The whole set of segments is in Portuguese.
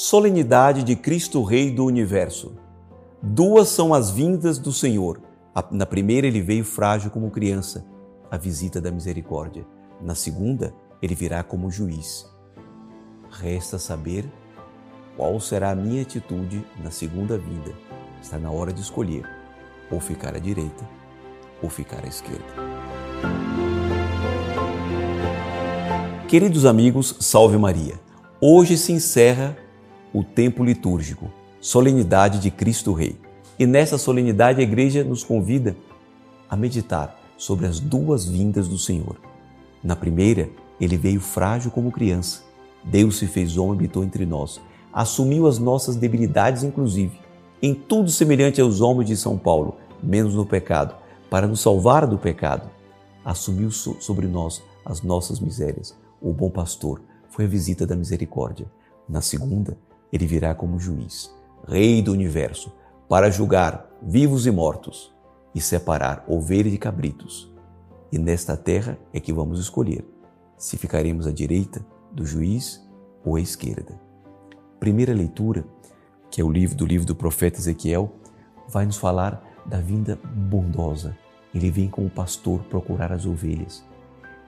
Solenidade de Cristo Rei do Universo. Duas são as vindas do Senhor. Na primeira, ele veio frágil como criança, a visita da misericórdia. Na segunda, ele virá como juiz. Resta saber qual será a minha atitude na segunda vinda. Está na hora de escolher ou ficar à direita ou ficar à esquerda. Queridos amigos, salve Maria. Hoje se encerra o tempo litúrgico, solenidade de Cristo Rei. E nessa solenidade a igreja nos convida a meditar sobre as duas vindas do Senhor. Na primeira, ele veio frágil como criança. Deus se fez homem e habitou entre nós. Assumiu as nossas debilidades, inclusive, em tudo semelhante aos homens de São Paulo, menos no pecado, para nos salvar do pecado. Assumiu sobre nós as nossas misérias. O bom pastor foi a visita da misericórdia. Na segunda, ele virá como juiz, rei do universo, para julgar vivos e mortos e separar ovelhas de cabritos. E nesta terra é que vamos escolher se ficaremos à direita do juiz ou à esquerda. Primeira leitura, que é o livro do livro do profeta Ezequiel, vai nos falar da vinda bondosa. Ele vem como pastor procurar as ovelhas.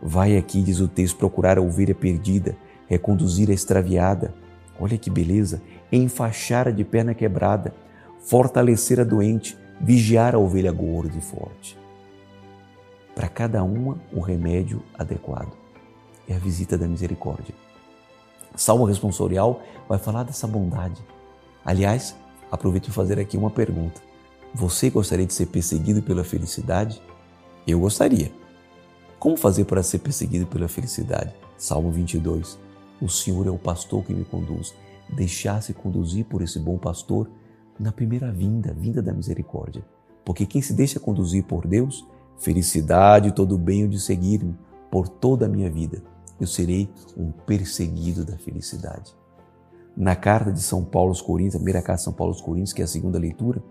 Vai aqui, diz o texto, procurar a ovelha perdida, reconduzir a extraviada, Olha que beleza! Enfaixar a de perna quebrada, fortalecer a doente, vigiar a ovelha gorda e forte. Para cada uma, o remédio adequado. É a visita da misericórdia. Salmo responsorial vai falar dessa bondade. Aliás, aproveito para fazer aqui uma pergunta. Você gostaria de ser perseguido pela felicidade? Eu gostaria. Como fazer para ser perseguido pela felicidade? Salmo 22. O Senhor é o pastor que me conduz. Deixar-se conduzir por esse bom pastor na primeira vinda, vinda da misericórdia. Porque quem se deixa conduzir por Deus, felicidade todo bem de seguir-me por toda a minha vida. Eu serei um perseguido da felicidade. Na carta de São Paulo aos Coríntios, a primeira carta de São Paulo aos Coríntios, que é a segunda leitura,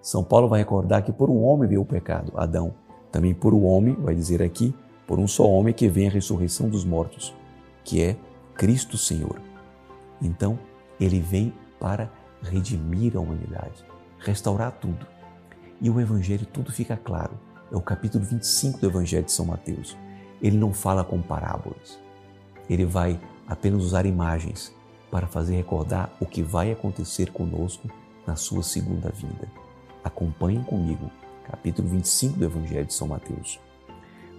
São Paulo vai recordar que por um homem veio o pecado, Adão. Também por um homem, vai dizer aqui, por um só homem que vem a ressurreição dos mortos, que é Cristo Senhor. Então, ele vem para redimir a humanidade, restaurar tudo. E o Evangelho, tudo fica claro. É o capítulo 25 do Evangelho de São Mateus. Ele não fala com parábolas. Ele vai apenas usar imagens para fazer recordar o que vai acontecer conosco na sua segunda vinda. Acompanhem comigo, capítulo 25 do Evangelho de São Mateus.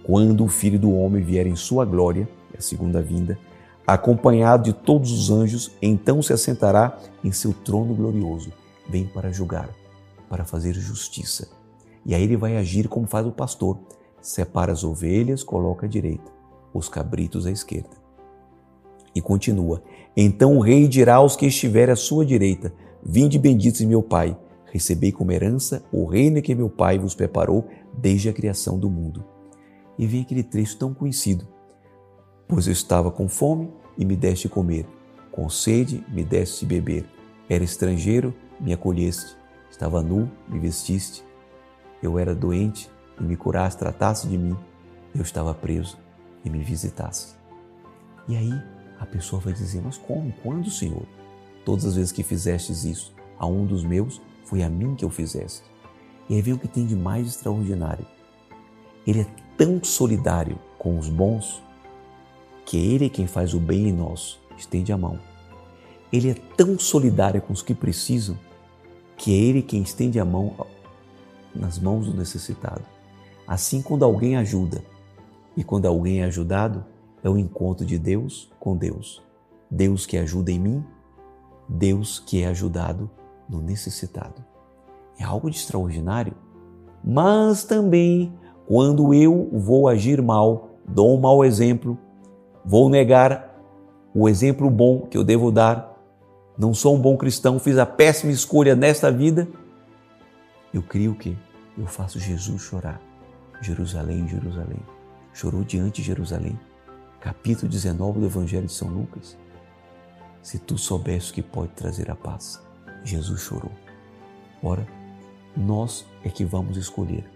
Quando o Filho do Homem vier em sua glória, é a segunda vinda, acompanhado de todos os anjos, então se assentará em seu trono glorioso. Vem para julgar, para fazer justiça. E aí ele vai agir como faz o pastor: separa as ovelhas, coloca à direita, os cabritos à esquerda. E continua: Então o rei dirá aos que estiverem à sua direita: Vinde benditos de meu Pai, recebei como herança o reino que meu Pai vos preparou desde a criação do mundo. E vem aquele trecho tão conhecido Pois eu estava com fome e me deste comer, com sede me deste beber. Era estrangeiro, me acolheste. Estava nu, me vestiste. Eu era doente e me curaste, trataste de mim. Eu estava preso e me visitaste. E aí a pessoa vai dizer: Mas como? Quando, Senhor? Todas as vezes que fizestes isso a um dos meus, foi a mim que eu fizeste. E aí vem o que tem de mais extraordinário. Ele é tão solidário com os bons que Ele é quem faz o bem em nós, estende a mão. Ele é tão solidário com os que precisam que é Ele quem estende a mão nas mãos do necessitado. Assim, quando alguém ajuda e quando alguém é ajudado, é o encontro de Deus com Deus. Deus que ajuda em mim, Deus que é ajudado no necessitado. É algo de extraordinário. Mas também, quando eu vou agir mal, dou um mau exemplo, Vou negar o exemplo bom que eu devo dar. Não sou um bom cristão, fiz a péssima escolha nesta vida. Eu creio que eu faço Jesus chorar. Jerusalém, Jerusalém. Chorou diante de Jerusalém. Capítulo 19 do Evangelho de São Lucas. Se tu soubesse o que pode trazer a paz, Jesus chorou. Ora, nós é que vamos escolher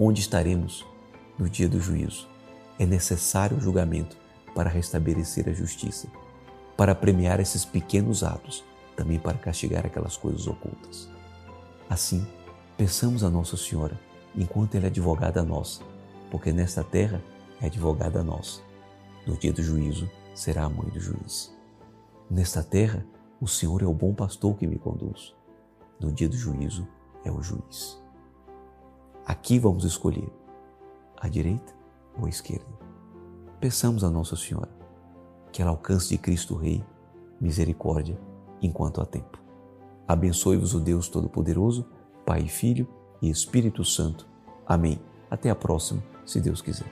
onde estaremos no dia do juízo é necessário o julgamento para restabelecer a justiça. para premiar esses pequenos atos, também para castigar aquelas coisas ocultas. Assim, peçamos a Nossa Senhora enquanto ela é advogada nossa, porque nesta terra é advogada nossa. No dia do juízo será a mãe do juiz. Nesta terra, o Senhor é o bom pastor que me conduz. No dia do juízo é o juiz. Aqui vamos escolher a direita ou esquerda. Peçamos a Nossa Senhora que ela alcance de Cristo Rei misericórdia enquanto há tempo. Abençoe-vos o Deus Todo-Poderoso, Pai, Filho e Espírito Santo. Amém. Até a próxima, se Deus quiser.